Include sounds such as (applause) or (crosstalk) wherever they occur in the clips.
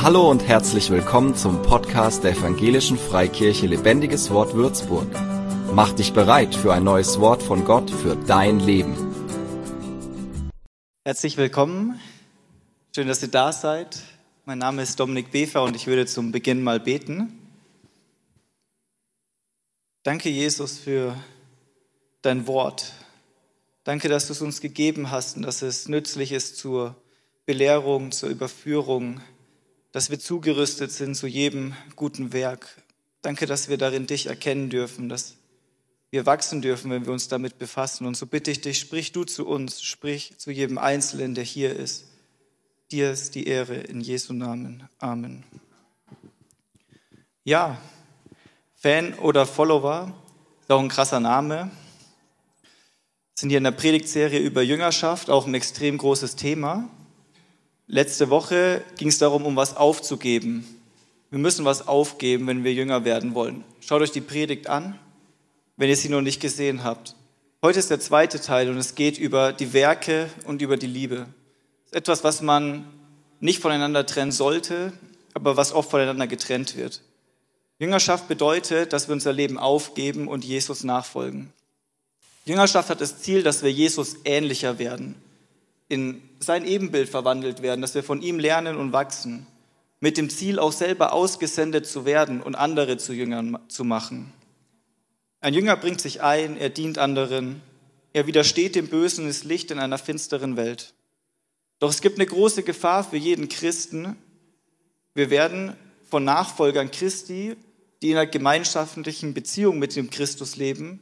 Hallo und herzlich willkommen zum Podcast der Evangelischen Freikirche Lebendiges Wort Würzburg. Mach dich bereit für ein neues Wort von Gott für dein Leben. Herzlich willkommen. Schön, dass ihr da seid. Mein Name ist Dominik Befer und ich würde zum Beginn mal beten. Danke, Jesus, für dein Wort. Danke, dass du es uns gegeben hast und dass es nützlich ist zur Belehrung, zur Überführung, dass wir zugerüstet sind zu jedem guten Werk. Danke, dass wir darin dich erkennen dürfen, dass wir wachsen dürfen, wenn wir uns damit befassen. Und so bitte ich dich, sprich du zu uns, sprich zu jedem Einzelnen, der hier ist. Dir ist die Ehre in Jesu Namen. Amen. Ja, Fan oder Follower ist auch ein krasser Name. Wir sind hier in der Predigtserie über Jüngerschaft, auch ein extrem großes Thema. Letzte Woche ging es darum, um was aufzugeben. Wir müssen was aufgeben, wenn wir jünger werden wollen. Schaut euch die Predigt an, wenn ihr sie noch nicht gesehen habt. Heute ist der zweite Teil und es geht über die Werke und über die Liebe. Das ist etwas, was man nicht voneinander trennen sollte, aber was oft voneinander getrennt wird. Jüngerschaft bedeutet, dass wir unser Leben aufgeben und Jesus nachfolgen. Jüngerschaft hat das Ziel, dass wir Jesus ähnlicher werden in sein Ebenbild verwandelt werden, dass wir von ihm lernen und wachsen, mit dem Ziel auch selber ausgesendet zu werden und andere zu Jüngern zu machen. Ein Jünger bringt sich ein, er dient anderen, er widersteht dem Bösen und ist Licht in einer finsteren Welt. Doch es gibt eine große Gefahr für jeden Christen. Wir werden von Nachfolgern Christi, die in einer gemeinschaftlichen Beziehung mit dem Christus leben,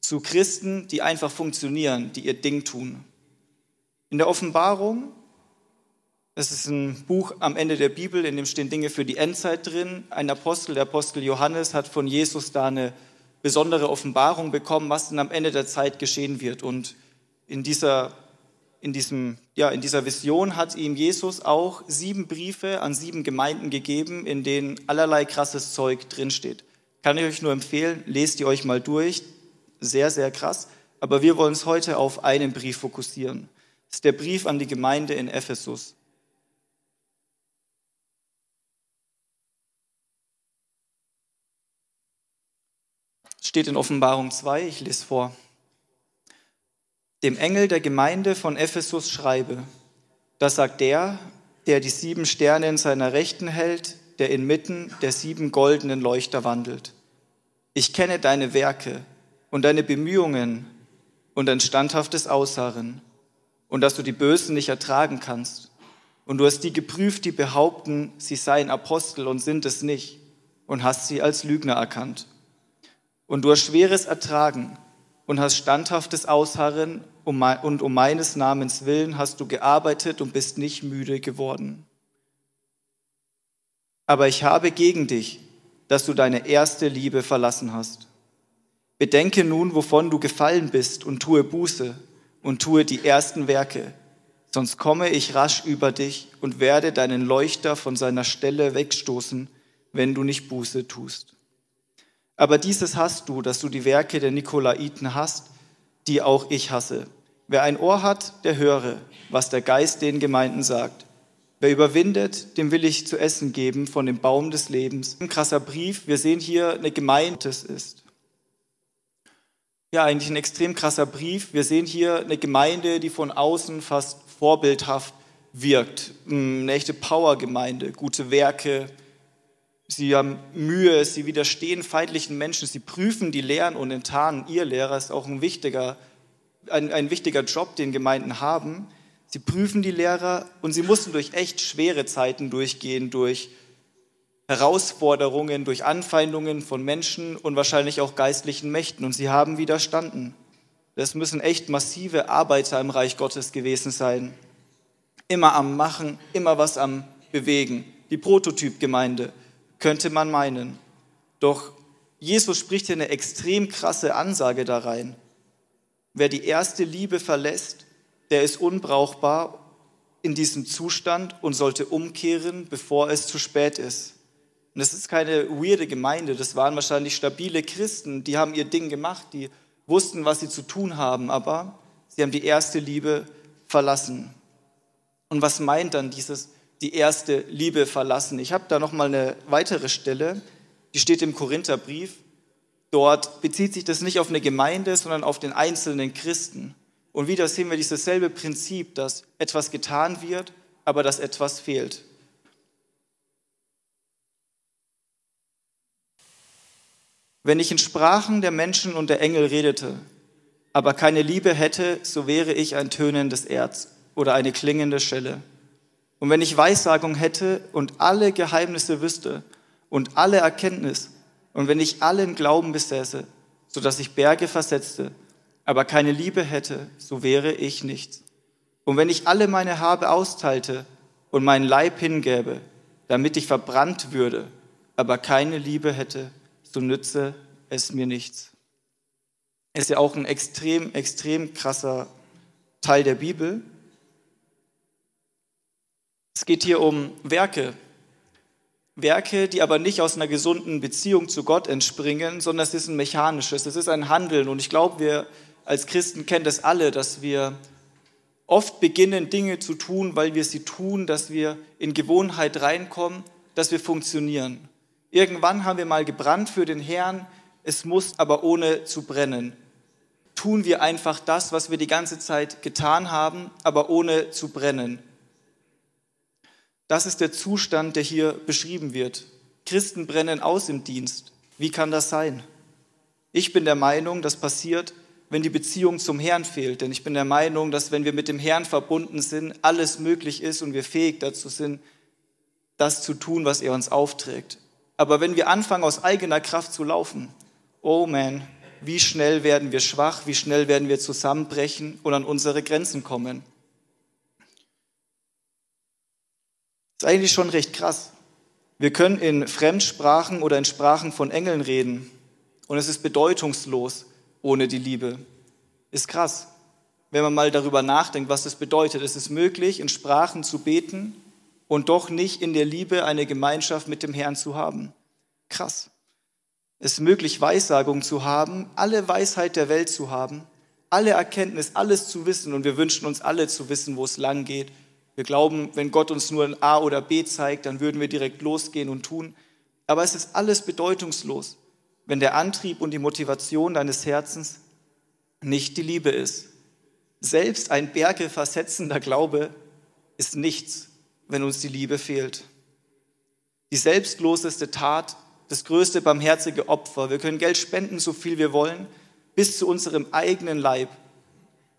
zu Christen, die einfach funktionieren, die ihr Ding tun. In der Offenbarung, das ist ein Buch am Ende der Bibel, in dem stehen Dinge für die Endzeit drin. Ein Apostel, der Apostel Johannes, hat von Jesus da eine besondere Offenbarung bekommen, was dann am Ende der Zeit geschehen wird. Und in dieser, in diesem, ja, in dieser Vision hat ihm Jesus auch sieben Briefe an sieben Gemeinden gegeben, in denen allerlei krasses Zeug drinsteht. Kann ich euch nur empfehlen, lest die euch mal durch. Sehr, sehr krass. Aber wir wollen uns heute auf einen Brief fokussieren. Ist der Brief an die Gemeinde in Ephesus. Steht in Offenbarung 2, ich lese vor. Dem Engel der Gemeinde von Ephesus schreibe, das sagt der, der die sieben Sterne in seiner Rechten hält, der inmitten der sieben goldenen Leuchter wandelt. Ich kenne deine Werke und deine Bemühungen und dein standhaftes Ausharren und dass du die Bösen nicht ertragen kannst. Und du hast die geprüft, die behaupten, sie seien Apostel und sind es nicht, und hast sie als Lügner erkannt. Und du hast schweres Ertragen und hast standhaftes Ausharren, und um meines Namens willen hast du gearbeitet und bist nicht müde geworden. Aber ich habe gegen dich, dass du deine erste Liebe verlassen hast. Bedenke nun, wovon du gefallen bist, und tue Buße und tue die ersten Werke, sonst komme ich rasch über dich und werde deinen Leuchter von seiner Stelle wegstoßen, wenn du nicht Buße tust. Aber dieses hast du, dass du die Werke der Nikolaiten hast, die auch ich hasse. Wer ein Ohr hat, der höre, was der Geist den Gemeinden sagt. Wer überwindet, dem will ich zu essen geben von dem Baum des Lebens. Ein krasser Brief. Wir sehen hier eine Gemeinde ist ja eigentlich ein extrem krasser Brief. Wir sehen hier eine Gemeinde, die von außen fast vorbildhaft wirkt. Eine echte Powergemeinde, gute Werke. Sie haben Mühe, sie widerstehen feindlichen Menschen, sie prüfen die Lehren und enttarnen ihr Lehrer. ist auch ein wichtiger, ein, ein wichtiger Job, den Gemeinden haben. Sie prüfen die Lehrer und sie mussten durch echt schwere Zeiten durchgehen, durch Herausforderungen, durch Anfeindungen von Menschen und wahrscheinlich auch geistlichen Mächten. Und sie haben widerstanden. Das müssen echt massive Arbeiter im Reich Gottes gewesen sein. Immer am Machen, immer was am Bewegen. Die Prototypgemeinde, könnte man meinen. Doch Jesus spricht hier eine extrem krasse Ansage da rein. Wer die erste Liebe verlässt, der ist unbrauchbar in diesem Zustand und sollte umkehren, bevor es zu spät ist. Und das ist keine weirde Gemeinde, das waren wahrscheinlich stabile Christen, die haben ihr Ding gemacht, die wussten, was sie zu tun haben, aber sie haben die erste Liebe verlassen. Und was meint dann dieses, die erste Liebe verlassen. Ich habe da noch mal eine weitere Stelle, die steht im Korintherbrief. Dort bezieht sich das nicht auf eine Gemeinde, sondern auf den einzelnen Christen. Und wieder sehen wir dieses selbe Prinzip, dass etwas getan wird, aber dass etwas fehlt. Wenn ich in Sprachen der Menschen und der Engel redete, aber keine Liebe hätte, so wäre ich ein tönendes Erz oder eine klingende Schelle. Und wenn ich Weissagung hätte und alle Geheimnisse wüsste und alle Erkenntnis, und wenn ich allen Glauben besäße, so dass ich Berge versetzte, aber keine Liebe hätte, so wäre ich nichts. Und wenn ich alle meine Habe austeilte und meinen Leib hingäbe, damit ich verbrannt würde, aber keine Liebe hätte, so nütze es mir nichts. Ist ja auch ein extrem, extrem krasser Teil der Bibel. Es geht hier um Werke. Werke, die aber nicht aus einer gesunden Beziehung zu Gott entspringen, sondern es ist ein mechanisches, es ist ein Handeln. Und ich glaube, wir als Christen kennen das alle, dass wir oft beginnen, Dinge zu tun, weil wir sie tun, dass wir in Gewohnheit reinkommen, dass wir funktionieren. Irgendwann haben wir mal gebrannt für den Herrn, es muss aber ohne zu brennen. Tun wir einfach das, was wir die ganze Zeit getan haben, aber ohne zu brennen. Das ist der Zustand, der hier beschrieben wird. Christen brennen aus im Dienst. Wie kann das sein? Ich bin der Meinung, das passiert, wenn die Beziehung zum Herrn fehlt. Denn ich bin der Meinung, dass wenn wir mit dem Herrn verbunden sind, alles möglich ist und wir fähig dazu sind, das zu tun, was er uns aufträgt. Aber wenn wir anfangen, aus eigener Kraft zu laufen, oh man, wie schnell werden wir schwach, wie schnell werden wir zusammenbrechen und an unsere Grenzen kommen. Das ist eigentlich schon recht krass. Wir können in Fremdsprachen oder in Sprachen von Engeln reden und es ist bedeutungslos ohne die Liebe. Ist krass. Wenn man mal darüber nachdenkt, was das bedeutet. Es ist möglich, in Sprachen zu beten und doch nicht in der Liebe eine Gemeinschaft mit dem Herrn zu haben. Krass. Es ist möglich, Weissagung zu haben, alle Weisheit der Welt zu haben, alle Erkenntnis, alles zu wissen und wir wünschen uns alle zu wissen, wo es lang geht. Wir glauben, wenn Gott uns nur ein A oder B zeigt, dann würden wir direkt losgehen und tun. Aber es ist alles bedeutungslos, wenn der Antrieb und die Motivation deines Herzens nicht die Liebe ist. Selbst ein bergeversetzender Glaube ist nichts, wenn uns die Liebe fehlt. Die selbstloseste Tat, das größte barmherzige Opfer. Wir können Geld spenden, so viel wir wollen, bis zu unserem eigenen Leib.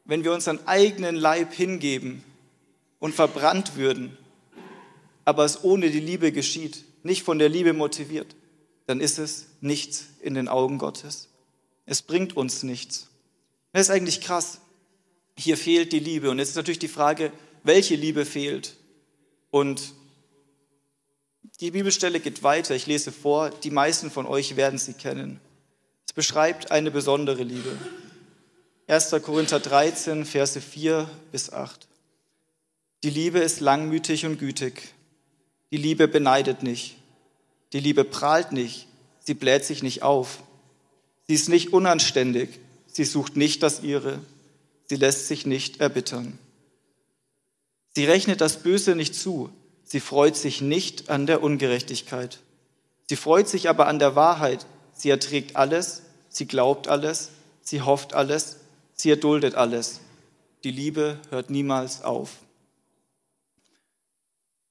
Wenn wir unseren eigenen Leib hingeben und verbrannt würden, aber es ohne die Liebe geschieht, nicht von der Liebe motiviert, dann ist es nichts in den Augen Gottes. Es bringt uns nichts. Das ist eigentlich krass. Hier fehlt die Liebe. Und jetzt ist natürlich die Frage, welche Liebe fehlt? Und die Bibelstelle geht weiter. Ich lese vor. Die meisten von euch werden sie kennen. Es beschreibt eine besondere Liebe. 1. Korinther 13, Verse 4 bis 8. Die Liebe ist langmütig und gütig. Die Liebe beneidet nicht. Die Liebe prahlt nicht. Sie bläht sich nicht auf. Sie ist nicht unanständig. Sie sucht nicht das Ihre. Sie lässt sich nicht erbittern. Sie rechnet das Böse nicht zu. Sie freut sich nicht an der Ungerechtigkeit. Sie freut sich aber an der Wahrheit. Sie erträgt alles, sie glaubt alles, sie hofft alles, sie erduldet alles. Die Liebe hört niemals auf.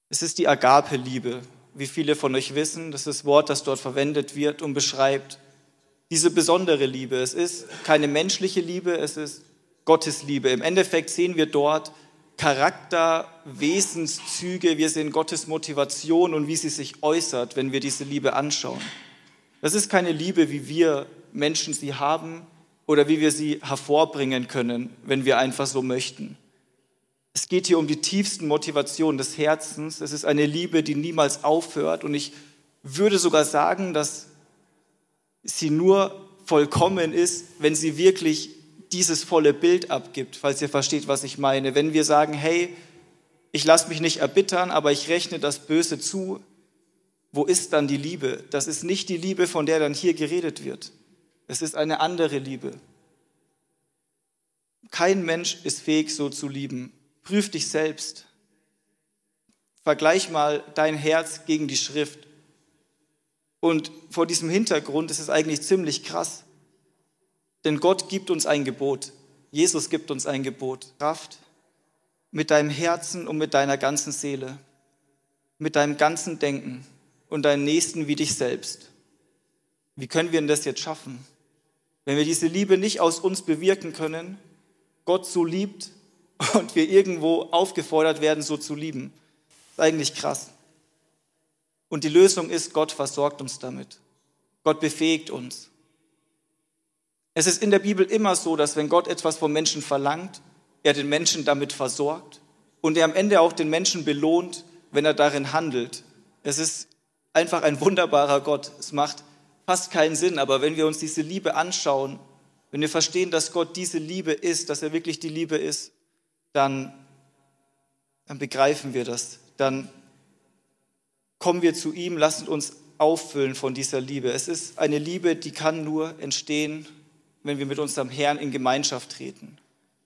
Es ist die Agape-Liebe, wie viele von euch wissen. Das ist das Wort, das dort verwendet wird und beschreibt diese besondere Liebe. Es ist keine menschliche Liebe, es ist Gottes Liebe. Im Endeffekt sehen wir dort Charakter, Wesenszüge, wir sehen Gottes Motivation und wie sie sich äußert, wenn wir diese Liebe anschauen. Das ist keine Liebe, wie wir Menschen sie haben oder wie wir sie hervorbringen können, wenn wir einfach so möchten. Es geht hier um die tiefsten Motivationen des Herzens. Es ist eine Liebe, die niemals aufhört. Und ich würde sogar sagen, dass sie nur vollkommen ist, wenn sie wirklich dieses volle Bild abgibt, falls ihr versteht, was ich meine. Wenn wir sagen, hey, ich lasse mich nicht erbittern, aber ich rechne das Böse zu, wo ist dann die Liebe? Das ist nicht die Liebe, von der dann hier geredet wird. Es ist eine andere Liebe. Kein Mensch ist fähig, so zu lieben. Prüf dich selbst. Vergleich mal dein Herz gegen die Schrift. Und vor diesem Hintergrund ist es eigentlich ziemlich krass. Denn Gott gibt uns ein Gebot. Jesus gibt uns ein Gebot. Kraft mit deinem Herzen und mit deiner ganzen Seele, mit deinem ganzen Denken und deinen Nächsten wie dich selbst. Wie können wir denn das jetzt schaffen? Wenn wir diese Liebe nicht aus uns bewirken können, Gott so liebt (laughs) und wir irgendwo aufgefordert werden, so zu lieben. Das ist eigentlich krass. Und die Lösung ist, Gott versorgt uns damit. Gott befähigt uns. Es ist in der Bibel immer so, dass wenn Gott etwas vom Menschen verlangt, er den Menschen damit versorgt und er am Ende auch den Menschen belohnt, wenn er darin handelt. Es ist einfach ein wunderbarer Gott. Es macht fast keinen Sinn, aber wenn wir uns diese Liebe anschauen, wenn wir verstehen, dass Gott diese Liebe ist, dass er wirklich die Liebe ist, dann, dann begreifen wir das. Dann kommen wir zu ihm, lassen uns auffüllen von dieser Liebe. Es ist eine Liebe, die kann nur entstehen, wenn wir mit unserem Herrn in Gemeinschaft treten.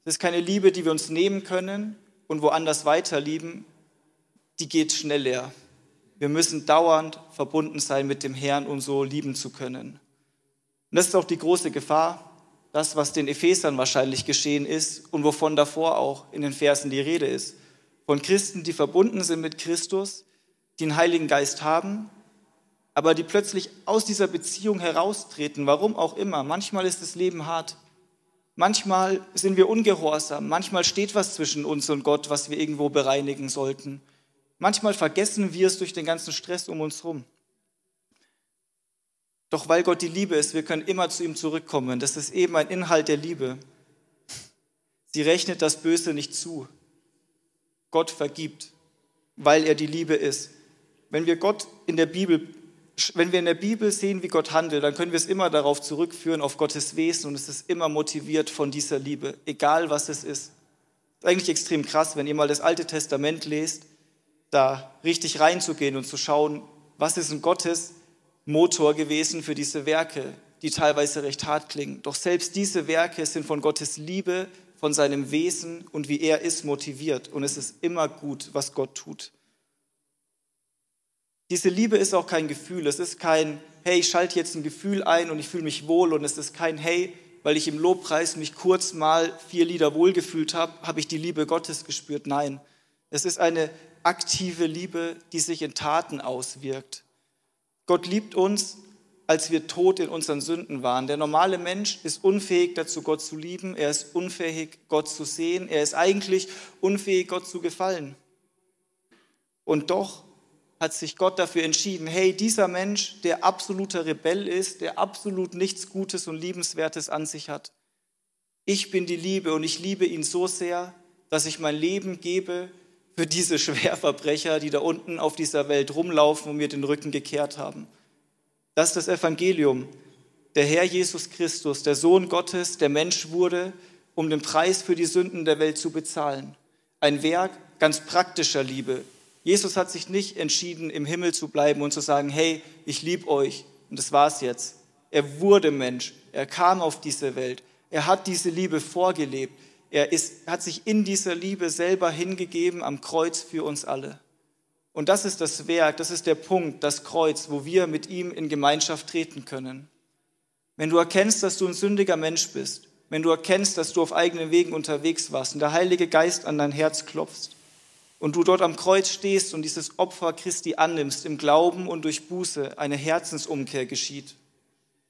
Es ist keine Liebe, die wir uns nehmen können und woanders weiterlieben. Die geht schnell leer. Wir müssen dauernd verbunden sein mit dem Herrn, um so lieben zu können. Und das ist auch die große Gefahr, das, was den Ephesern wahrscheinlich geschehen ist und wovon davor auch in den Versen die Rede ist. Von Christen, die verbunden sind mit Christus, die einen Heiligen Geist haben, aber die plötzlich aus dieser Beziehung heraustreten, warum auch immer. Manchmal ist das Leben hart. Manchmal sind wir ungehorsam. Manchmal steht was zwischen uns und Gott, was wir irgendwo bereinigen sollten. Manchmal vergessen wir es durch den ganzen Stress um uns herum. Doch weil Gott die Liebe ist, wir können immer zu ihm zurückkommen. Das ist eben ein Inhalt der Liebe. Sie rechnet das Böse nicht zu. Gott vergibt, weil er die Liebe ist. Wenn wir Gott in der Bibel, wenn wir in der Bibel sehen, wie Gott handelt, dann können wir es immer darauf zurückführen, auf Gottes Wesen und es ist immer motiviert von dieser Liebe, egal was es ist. Ist eigentlich extrem krass, wenn ihr mal das Alte Testament lest da richtig reinzugehen und zu schauen, was ist ein Gottes Motor gewesen für diese Werke, die teilweise recht hart klingen. Doch selbst diese Werke sind von Gottes Liebe, von seinem Wesen und wie er ist motiviert. Und es ist immer gut, was Gott tut. Diese Liebe ist auch kein Gefühl. Es ist kein, hey, ich schalte jetzt ein Gefühl ein und ich fühle mich wohl. Und es ist kein, hey, weil ich im Lobpreis mich kurz mal vier Lieder wohlgefühlt habe, habe ich die Liebe Gottes gespürt. Nein, es ist eine aktive Liebe, die sich in Taten auswirkt. Gott liebt uns, als wir tot in unseren Sünden waren. Der normale Mensch ist unfähig dazu, Gott zu lieben. Er ist unfähig, Gott zu sehen. Er ist eigentlich unfähig, Gott zu gefallen. Und doch hat sich Gott dafür entschieden, hey, dieser Mensch, der absoluter Rebell ist, der absolut nichts Gutes und Liebenswertes an sich hat. Ich bin die Liebe und ich liebe ihn so sehr, dass ich mein Leben gebe für diese (laughs) Schwerverbrecher, die da unten auf dieser Welt rumlaufen und mir den Rücken gekehrt haben. Das ist das Evangelium. Der Herr Jesus Christus, der Sohn Gottes, der Mensch wurde, um den Preis für die Sünden der Welt zu bezahlen. Ein Werk ganz praktischer Liebe. Jesus hat sich nicht entschieden, im Himmel zu bleiben und zu sagen, hey, ich liebe euch und das war's jetzt. Er wurde Mensch, er kam auf diese Welt, er hat diese Liebe vorgelebt, er ist, hat sich in dieser Liebe selber hingegeben am Kreuz für uns alle. Und das ist das Werk, das ist der Punkt, das Kreuz, wo wir mit ihm in Gemeinschaft treten können. Wenn du erkennst, dass du ein sündiger Mensch bist, wenn du erkennst, dass du auf eigenen Wegen unterwegs warst und der Heilige Geist an dein Herz klopft und du dort am Kreuz stehst und dieses Opfer Christi annimmst im Glauben und durch Buße eine Herzensumkehr geschieht,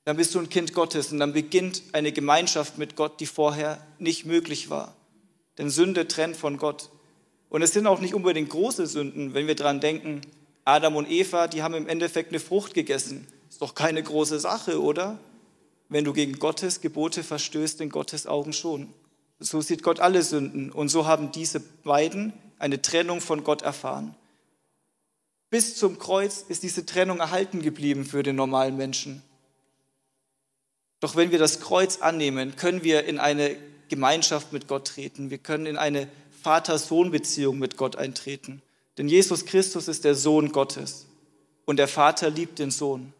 dann bist du ein Kind Gottes und dann beginnt eine Gemeinschaft mit Gott, die vorher nicht möglich war. Denn Sünde trennt von Gott. Und es sind auch nicht unbedingt große Sünden, wenn wir daran denken, Adam und Eva, die haben im Endeffekt eine Frucht gegessen. Ist doch keine große Sache, oder? Wenn du gegen Gottes Gebote verstößt, in Gottes Augen schon. So sieht Gott alle Sünden. Und so haben diese beiden eine Trennung von Gott erfahren. Bis zum Kreuz ist diese Trennung erhalten geblieben für den normalen Menschen. Doch wenn wir das Kreuz annehmen, können wir in eine Gemeinschaft mit Gott treten. Wir können in eine Vater-Sohn-Beziehung mit Gott eintreten. Denn Jesus Christus ist der Sohn Gottes und der Vater liebt den Sohn.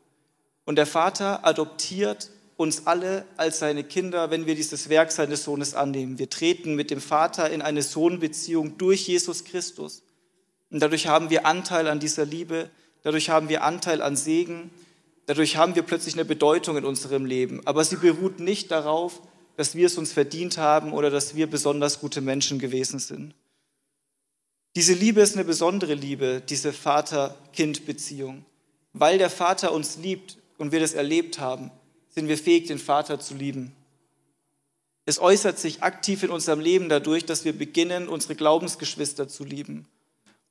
Und der Vater adoptiert uns alle als seine Kinder, wenn wir dieses Werk seines Sohnes annehmen. Wir treten mit dem Vater in eine Sohnbeziehung durch Jesus Christus. Und dadurch haben wir Anteil an dieser Liebe, dadurch haben wir Anteil an Segen, dadurch haben wir plötzlich eine Bedeutung in unserem Leben. Aber sie beruht nicht darauf, dass wir es uns verdient haben oder dass wir besonders gute Menschen gewesen sind. Diese Liebe ist eine besondere Liebe, diese Vater-Kind-Beziehung. Weil der Vater uns liebt und wir das erlebt haben, sind wir fähig, den Vater zu lieben. Es äußert sich aktiv in unserem Leben dadurch, dass wir beginnen, unsere Glaubensgeschwister zu lieben.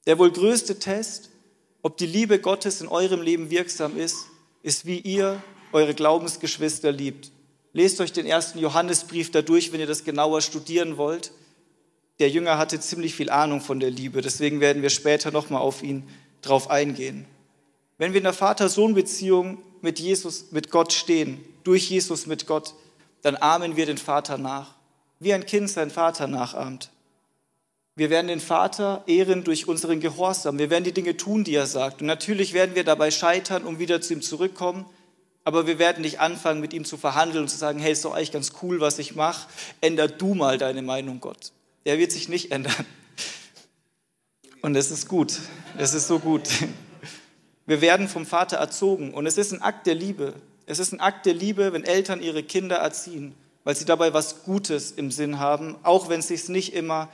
Der wohl größte Test, ob die Liebe Gottes in eurem Leben wirksam ist, ist, wie ihr eure Glaubensgeschwister liebt. Lest euch den ersten Johannesbrief dadurch, wenn ihr das genauer studieren wollt. Der Jünger hatte ziemlich viel Ahnung von der Liebe, deswegen werden wir später nochmal auf ihn drauf eingehen. Wenn wir in der Vater-Sohn-Beziehung mit Jesus, mit Gott stehen, durch Jesus mit Gott, dann ahmen wir den Vater nach, wie ein Kind sein Vater nachahmt. Wir werden den Vater ehren durch unseren Gehorsam. Wir werden die Dinge tun, die er sagt. Und natürlich werden wir dabei scheitern und wieder zu ihm zurückkommen. Aber wir werden nicht anfangen, mit ihm zu verhandeln und zu sagen, hey, ist doch eigentlich ganz cool, was ich mache. Änder du mal deine Meinung, Gott. Der wird sich nicht ändern. Und es ist gut. Es ist so gut. Wir werden vom Vater erzogen. Und es ist ein Akt der Liebe. Es ist ein Akt der Liebe, wenn Eltern ihre Kinder erziehen, weil sie dabei was Gutes im Sinn haben, auch wenn es sich nicht immer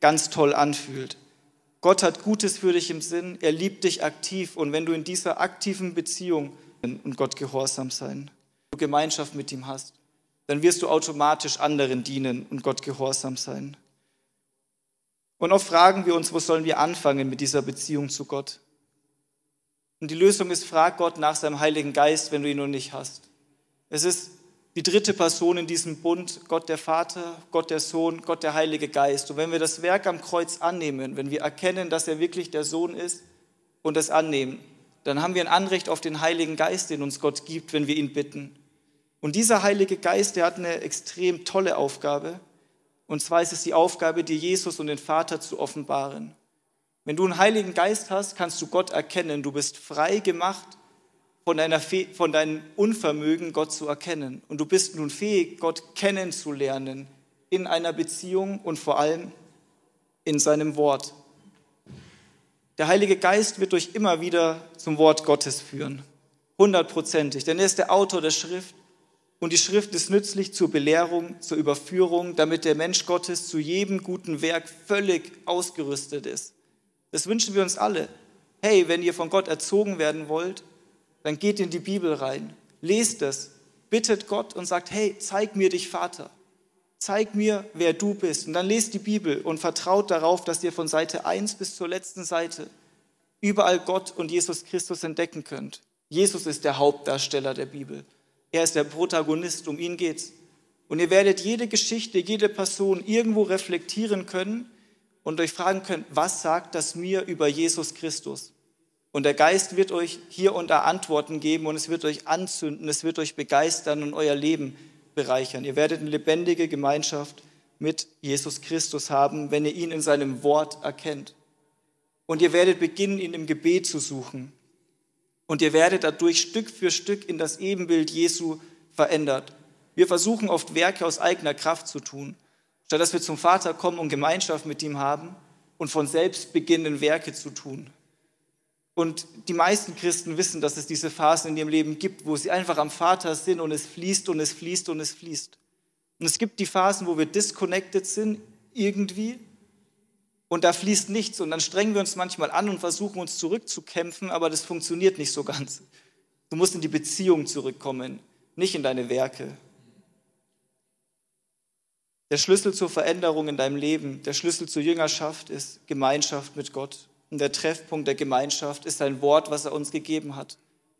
ganz toll anfühlt. Gott hat Gutes für dich im Sinn, er liebt dich aktiv und wenn du in dieser aktiven Beziehung und Gott gehorsam sein, du Gemeinschaft mit ihm hast, dann wirst du automatisch anderen dienen und Gott gehorsam sein. Und oft fragen wir uns, wo sollen wir anfangen mit dieser Beziehung zu Gott? Und die Lösung ist, frag Gott nach seinem Heiligen Geist, wenn du ihn noch nicht hast. Es ist die dritte Person in diesem Bund, Gott der Vater, Gott der Sohn, Gott der Heilige Geist. Und wenn wir das Werk am Kreuz annehmen, wenn wir erkennen, dass er wirklich der Sohn ist und es annehmen, dann haben wir ein Anrecht auf den Heiligen Geist, den uns Gott gibt, wenn wir ihn bitten. Und dieser Heilige Geist, der hat eine extrem tolle Aufgabe. Und zwar ist es die Aufgabe, dir Jesus und den Vater zu offenbaren. Wenn du einen Heiligen Geist hast, kannst du Gott erkennen. Du bist frei gemacht von, deiner, von deinem Unvermögen, Gott zu erkennen. Und du bist nun fähig, Gott kennenzulernen in einer Beziehung und vor allem in seinem Wort. Der Heilige Geist wird euch immer wieder zum Wort Gottes führen. Hundertprozentig. Denn er ist der Autor der Schrift. Und die Schrift ist nützlich zur Belehrung, zur Überführung, damit der Mensch Gottes zu jedem guten Werk völlig ausgerüstet ist. Das wünschen wir uns alle. Hey, wenn ihr von Gott erzogen werden wollt, dann geht in die Bibel rein, lest es, bittet Gott und sagt, hey, zeig mir dich, Vater. Zeig mir, wer du bist. Und dann lest die Bibel und vertraut darauf, dass ihr von Seite 1 bis zur letzten Seite überall Gott und Jesus Christus entdecken könnt. Jesus ist der Hauptdarsteller der Bibel. Er ist der Protagonist, um ihn geht's. Und ihr werdet jede Geschichte, jede Person irgendwo reflektieren können und euch fragen könnt, was sagt das mir über Jesus Christus? Und der Geist wird euch hier und da Antworten geben und es wird euch anzünden, es wird euch begeistern und euer Leben bereichern. Ihr werdet eine lebendige Gemeinschaft mit Jesus Christus haben, wenn ihr ihn in seinem Wort erkennt. Und ihr werdet beginnen, ihn im Gebet zu suchen. Und ihr werdet dadurch Stück für Stück in das Ebenbild Jesu verändert. Wir versuchen oft Werke aus eigener Kraft zu tun. Statt dass wir zum Vater kommen und Gemeinschaft mit ihm haben und von selbst beginnen, Werke zu tun. Und die meisten Christen wissen, dass es diese Phasen in ihrem Leben gibt, wo sie einfach am Vater sind und es fließt und es fließt und es fließt. Und es gibt die Phasen, wo wir disconnected sind irgendwie und da fließt nichts und dann strengen wir uns manchmal an und versuchen uns zurückzukämpfen, aber das funktioniert nicht so ganz. Du musst in die Beziehung zurückkommen, nicht in deine Werke. Der Schlüssel zur Veränderung in deinem Leben, der Schlüssel zur Jüngerschaft ist Gemeinschaft mit Gott. Und der Treffpunkt der Gemeinschaft ist ein Wort, was er uns gegeben hat.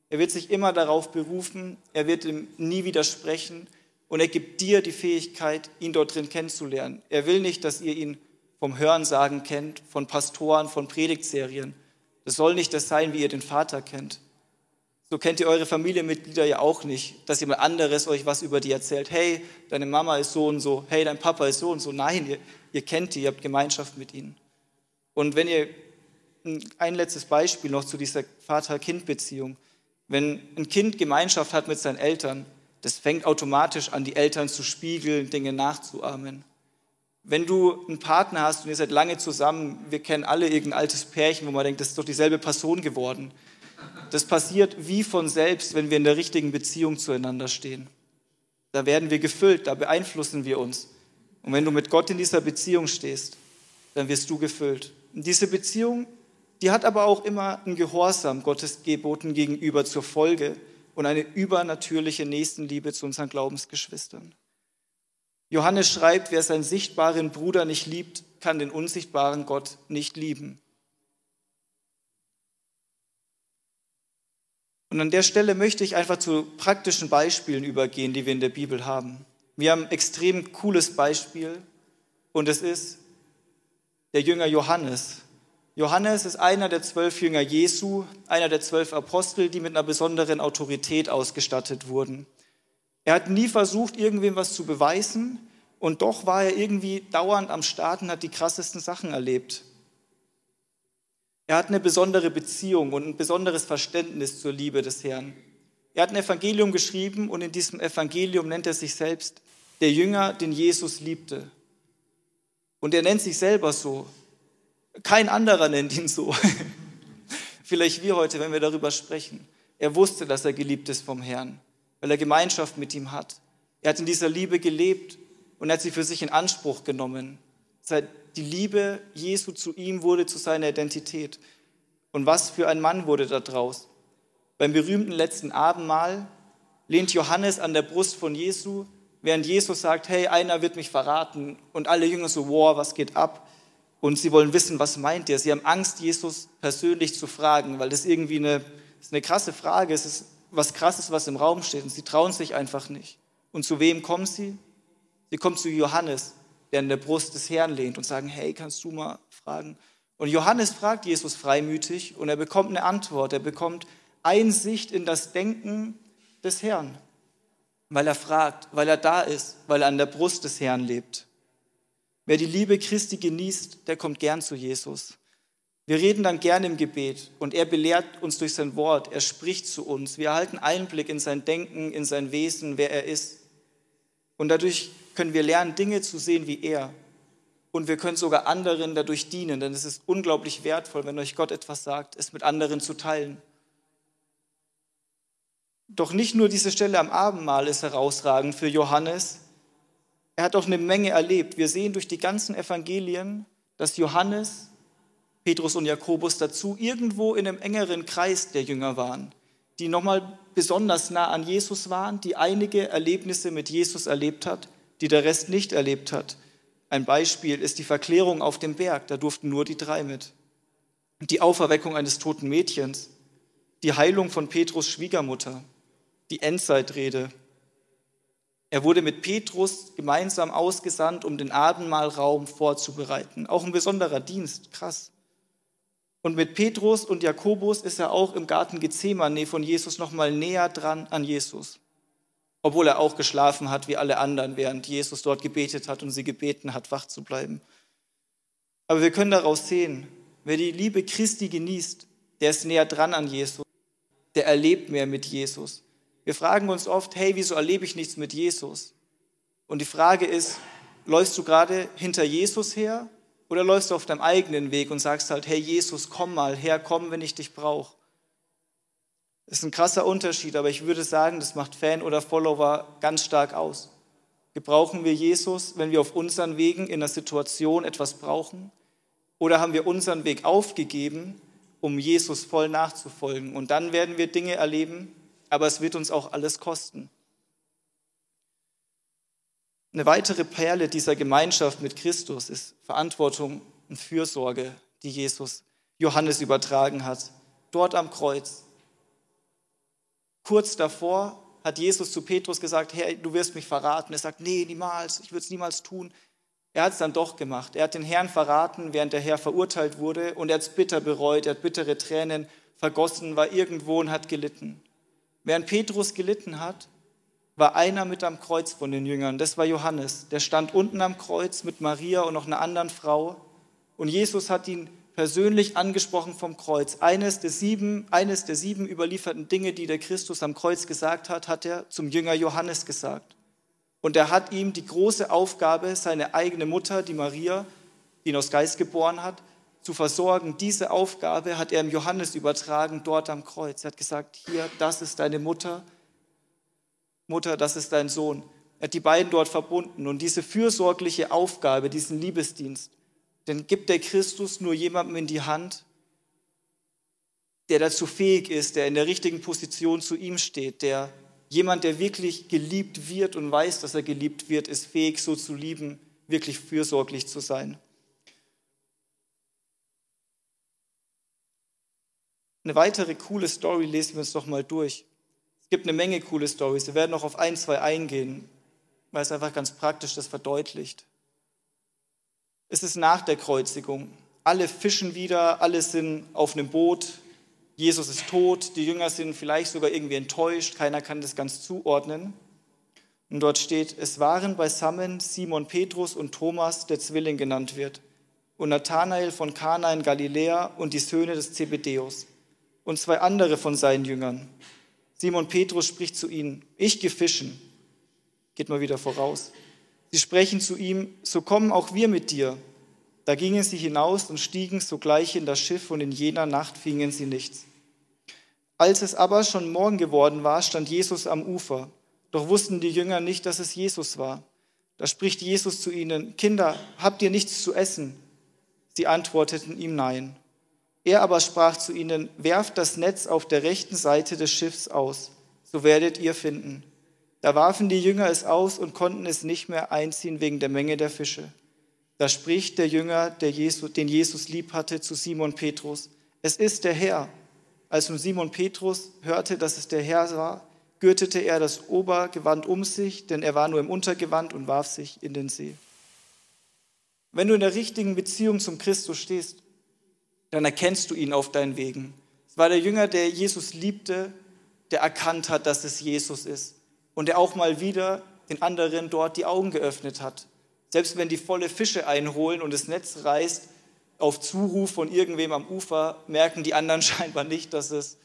Er wird sich immer darauf berufen, er wird ihm nie widersprechen und er gibt dir die Fähigkeit, ihn dort drin kennenzulernen. Er will nicht, dass ihr ihn vom Hörensagen kennt, von Pastoren, von Predigtserien. Das soll nicht das sein, wie ihr den Vater kennt. So kennt ihr eure Familienmitglieder ja auch nicht, dass jemand anderes euch was über die erzählt. Hey, deine Mama ist so und so. Hey, dein Papa ist so und so. Nein, ihr, ihr kennt die, ihr habt Gemeinschaft mit ihnen. Und wenn ihr ein letztes Beispiel noch zu dieser Vater-Kind-Beziehung. Wenn ein Kind Gemeinschaft hat mit seinen Eltern, das fängt automatisch an, die Eltern zu spiegeln, Dinge nachzuahmen. Wenn du einen Partner hast und ihr seid lange zusammen, wir kennen alle irgendein altes Pärchen, wo man denkt, das ist doch dieselbe Person geworden. Das passiert wie von selbst, wenn wir in der richtigen Beziehung zueinander stehen. Da werden wir gefüllt, da beeinflussen wir uns. Und wenn du mit Gott in dieser Beziehung stehst, dann wirst du gefüllt. Und diese Beziehung, die hat aber auch immer einen Gehorsam Gottes Geboten gegenüber zur Folge und eine übernatürliche Nächstenliebe zu unseren Glaubensgeschwistern. Johannes schreibt, wer seinen sichtbaren Bruder nicht liebt, kann den unsichtbaren Gott nicht lieben. Und an der Stelle möchte ich einfach zu praktischen Beispielen übergehen, die wir in der Bibel haben. Wir haben ein extrem cooles Beispiel und es ist der Jünger Johannes. Johannes ist einer der zwölf Jünger Jesu, einer der zwölf Apostel, die mit einer besonderen Autorität ausgestattet wurden. Er hat nie versucht, irgendwem was zu beweisen und doch war er irgendwie dauernd am Start und hat die krassesten Sachen erlebt. Er hat eine besondere Beziehung und ein besonderes Verständnis zur Liebe des Herrn. Er hat ein Evangelium geschrieben und in diesem Evangelium nennt er sich selbst der Jünger, den Jesus liebte. Und er nennt sich selber so. Kein anderer nennt ihn so. (laughs) Vielleicht wir heute, wenn wir darüber sprechen. Er wusste, dass er geliebt ist vom Herrn weil er Gemeinschaft mit ihm hat. Er hat in dieser Liebe gelebt und hat sie für sich in Anspruch genommen. Die Liebe Jesu zu ihm wurde zu seiner Identität. Und was für ein Mann wurde da draus? Beim berühmten letzten Abendmahl lehnt Johannes an der Brust von Jesu, während Jesus sagt, hey, einer wird mich verraten. Und alle Jünger so, wow, was geht ab? Und sie wollen wissen, was meint er? Sie haben Angst, Jesus persönlich zu fragen, weil das irgendwie eine, das ist eine krasse Frage ist. Es ist was Krasses, was im Raum steht. Und sie trauen sich einfach nicht. Und zu wem kommen sie? Sie kommen zu Johannes, der an der Brust des Herrn lehnt und sagen, hey, kannst du mal fragen? Und Johannes fragt Jesus freimütig und er bekommt eine Antwort. Er bekommt Einsicht in das Denken des Herrn, weil er fragt, weil er da ist, weil er an der Brust des Herrn lebt. Wer die Liebe Christi genießt, der kommt gern zu Jesus. Wir reden dann gerne im Gebet und er belehrt uns durch sein Wort, er spricht zu uns, wir erhalten Einblick in sein Denken, in sein Wesen, wer er ist. Und dadurch können wir lernen, Dinge zu sehen wie er. Und wir können sogar anderen dadurch dienen, denn es ist unglaublich wertvoll, wenn euch Gott etwas sagt, es mit anderen zu teilen. Doch nicht nur diese Stelle am Abendmahl ist herausragend für Johannes. Er hat auch eine Menge erlebt. Wir sehen durch die ganzen Evangelien, dass Johannes Petrus und Jakobus dazu, irgendwo in einem engeren Kreis der Jünger waren, die nochmal besonders nah an Jesus waren, die einige Erlebnisse mit Jesus erlebt hat, die der Rest nicht erlebt hat. Ein Beispiel ist die Verklärung auf dem Berg, da durften nur die drei mit. Die Auferweckung eines toten Mädchens, die Heilung von Petrus Schwiegermutter, die Endzeitrede. Er wurde mit Petrus gemeinsam ausgesandt, um den Abendmahlraum vorzubereiten. Auch ein besonderer Dienst, krass. Und mit Petrus und Jakobus ist er auch im Garten Gethsemane von Jesus noch mal näher dran an Jesus. Obwohl er auch geschlafen hat wie alle anderen, während Jesus dort gebetet hat und sie gebeten hat, wach zu bleiben. Aber wir können daraus sehen, wer die Liebe Christi genießt, der ist näher dran an Jesus, der erlebt mehr mit Jesus. Wir fragen uns oft, hey, wieso erlebe ich nichts mit Jesus? Und die Frage ist, läufst du gerade hinter Jesus her oder läufst du auf deinem eigenen Weg und sagst halt, hey Jesus, komm mal her, komm, wenn ich dich brauche. Ist ein krasser Unterschied, aber ich würde sagen, das macht Fan oder Follower ganz stark aus. Gebrauchen wir Jesus, wenn wir auf unseren Wegen in einer Situation etwas brauchen? Oder haben wir unseren Weg aufgegeben, um Jesus voll nachzufolgen? Und dann werden wir Dinge erleben, aber es wird uns auch alles kosten. Eine weitere Perle dieser Gemeinschaft mit Christus ist Verantwortung und Fürsorge, die Jesus Johannes übertragen hat, dort am Kreuz. Kurz davor hat Jesus zu Petrus gesagt, Herr, du wirst mich verraten. Er sagt, nee, niemals, ich würde es niemals tun. Er hat es dann doch gemacht. Er hat den Herrn verraten, während der Herr verurteilt wurde und er hat es bitter bereut, er hat bittere Tränen vergossen, war irgendwo und hat gelitten. Während Petrus gelitten hat, war einer mit am Kreuz von den Jüngern. Das war Johannes. Der stand unten am Kreuz mit Maria und noch einer anderen Frau. Und Jesus hat ihn persönlich angesprochen vom Kreuz. Eines der sieben, eines der sieben überlieferten Dinge, die der Christus am Kreuz gesagt hat, hat er zum Jünger Johannes gesagt. Und er hat ihm die große Aufgabe, seine eigene Mutter, die Maria, die ihn aus Geist geboren hat, zu versorgen. Diese Aufgabe hat er im Johannes übertragen, dort am Kreuz. Er hat gesagt, hier, das ist deine Mutter, Mutter, das ist dein Sohn. Er hat die beiden dort verbunden. Und diese fürsorgliche Aufgabe, diesen Liebesdienst, den gibt der Christus nur jemandem in die Hand, der dazu fähig ist, der in der richtigen Position zu ihm steht, der jemand, der wirklich geliebt wird und weiß, dass er geliebt wird, ist fähig, so zu lieben, wirklich fürsorglich zu sein. Eine weitere coole Story lesen wir uns doch mal durch. Es gibt eine Menge coole Stories. Wir werden noch auf ein, zwei eingehen, weil es einfach ganz praktisch das verdeutlicht. Es ist nach der Kreuzigung. Alle fischen wieder, alle sind auf einem Boot, Jesus ist tot, die Jünger sind vielleicht sogar irgendwie enttäuscht, keiner kann das ganz zuordnen. Und dort steht, es waren beisammen Simon Petrus und Thomas, der Zwilling genannt wird, und Nathanael von Kana in Galiläa und die Söhne des Zebedeus und zwei andere von seinen Jüngern. Simon Petrus spricht zu ihnen, ich gefischen. Geht mal wieder voraus. Sie sprechen zu ihm, so kommen auch wir mit dir. Da gingen sie hinaus und stiegen sogleich in das Schiff und in jener Nacht fingen sie nichts. Als es aber schon Morgen geworden war, stand Jesus am Ufer. Doch wussten die Jünger nicht, dass es Jesus war. Da spricht Jesus zu ihnen, Kinder, habt ihr nichts zu essen? Sie antworteten ihm nein. Er aber sprach zu ihnen, werft das Netz auf der rechten Seite des Schiffs aus, so werdet ihr finden. Da warfen die Jünger es aus und konnten es nicht mehr einziehen wegen der Menge der Fische. Da spricht der Jünger, der Jesus, den Jesus lieb hatte, zu Simon Petrus, es ist der Herr. Als nun Simon Petrus hörte, dass es der Herr war, gürtete er das Obergewand um sich, denn er war nur im Untergewand und warf sich in den See. Wenn du in der richtigen Beziehung zum Christus stehst, dann erkennst du ihn auf deinen Wegen. Es war der Jünger, der Jesus liebte, der erkannt hat, dass es Jesus ist und der auch mal wieder den anderen dort die Augen geöffnet hat. Selbst wenn die volle Fische einholen und das Netz reißt, auf Zuruf von irgendwem am Ufer, merken die anderen (laughs) scheinbar nicht, dass es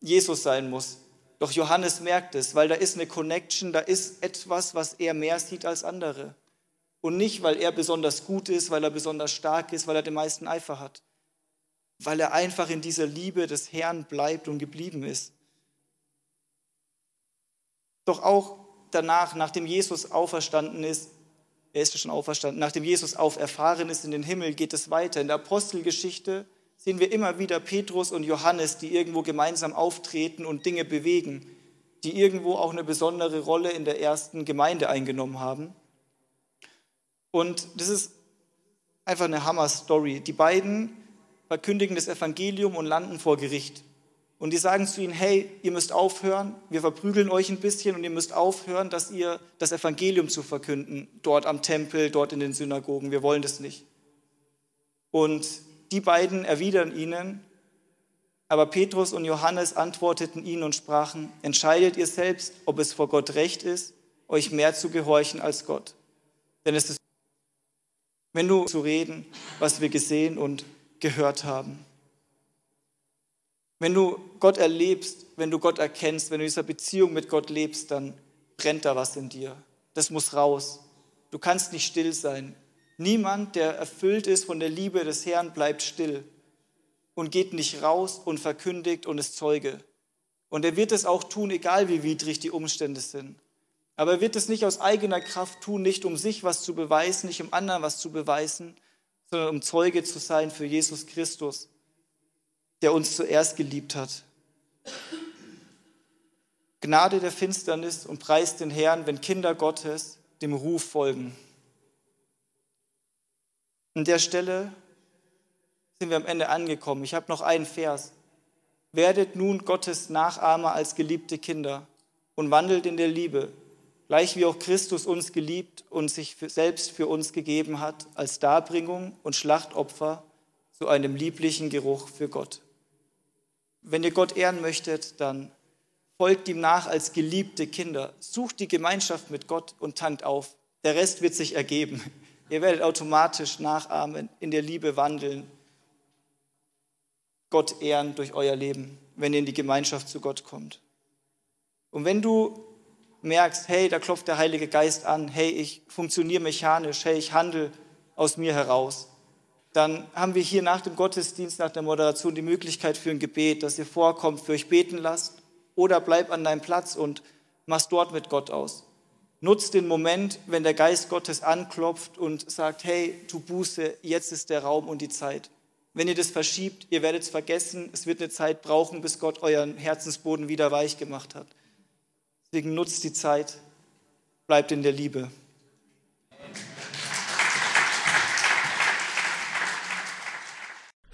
Jesus sein muss. Doch Johannes merkt es, weil da ist eine Connection, da ist etwas, was er mehr sieht als andere. Und nicht, weil er besonders gut ist, weil er besonders stark ist, weil er den meisten Eifer hat. Weil er einfach in dieser Liebe des Herrn bleibt und geblieben ist. Doch auch danach, nachdem Jesus auferstanden ist, er ist schon auferstanden. Nachdem Jesus auferfahren ist in den Himmel, geht es weiter. In der Apostelgeschichte sehen wir immer wieder Petrus und Johannes, die irgendwo gemeinsam auftreten und Dinge bewegen, die irgendwo auch eine besondere Rolle in der ersten Gemeinde eingenommen haben. Und das ist einfach eine Hammer-Story. Die beiden verkündigen das Evangelium und landen vor Gericht. Und die sagen zu ihnen, hey, ihr müsst aufhören, wir verprügeln euch ein bisschen und ihr müsst aufhören, dass ihr das Evangelium zu verkünden, dort am Tempel, dort in den Synagogen. Wir wollen das nicht. Und die beiden erwidern ihnen, aber Petrus und Johannes antworteten ihnen und sprachen, entscheidet ihr selbst, ob es vor Gott recht ist, euch mehr zu gehorchen als Gott. Denn es ist, wenn du zu reden, was wir gesehen und gehört haben. Wenn du Gott erlebst, wenn du Gott erkennst, wenn du in dieser Beziehung mit Gott lebst, dann brennt da was in dir. Das muss raus. Du kannst nicht still sein. Niemand, der erfüllt ist von der Liebe des Herrn, bleibt still und geht nicht raus und verkündigt und ist Zeuge. Und er wird es auch tun, egal wie widrig die Umstände sind. Aber er wird es nicht aus eigener Kraft tun, nicht um sich was zu beweisen, nicht um anderen was zu beweisen, sondern um Zeuge zu sein für Jesus Christus der uns zuerst geliebt hat. Gnade der Finsternis und preist den Herrn, wenn Kinder Gottes dem Ruf folgen. An der Stelle sind wir am Ende angekommen. Ich habe noch einen Vers. Werdet nun Gottes Nachahmer als geliebte Kinder und wandelt in der Liebe, gleich wie auch Christus uns geliebt und sich selbst für uns gegeben hat als Darbringung und Schlachtopfer zu einem lieblichen Geruch für Gott. Wenn ihr Gott ehren möchtet, dann folgt ihm nach als geliebte Kinder. Sucht die Gemeinschaft mit Gott und tankt auf. Der Rest wird sich ergeben. Ihr werdet automatisch nachahmen, in der Liebe wandeln, Gott ehren durch euer Leben, wenn ihr in die Gemeinschaft zu Gott kommt. Und wenn du merkst, hey, da klopft der Heilige Geist an, hey, ich funktioniere mechanisch, hey, ich handle aus mir heraus, dann haben wir hier nach dem Gottesdienst, nach der Moderation die Möglichkeit für ein Gebet, dass ihr vorkommt, für euch beten lasst oder bleib an deinem Platz und machst dort mit Gott aus. Nutz den Moment, wenn der Geist Gottes anklopft und sagt, hey, tu Buße, jetzt ist der Raum und die Zeit. Wenn ihr das verschiebt, ihr werdet es vergessen, es wird eine Zeit brauchen, bis Gott euren Herzensboden wieder weich gemacht hat. Deswegen nutzt die Zeit, bleibt in der Liebe.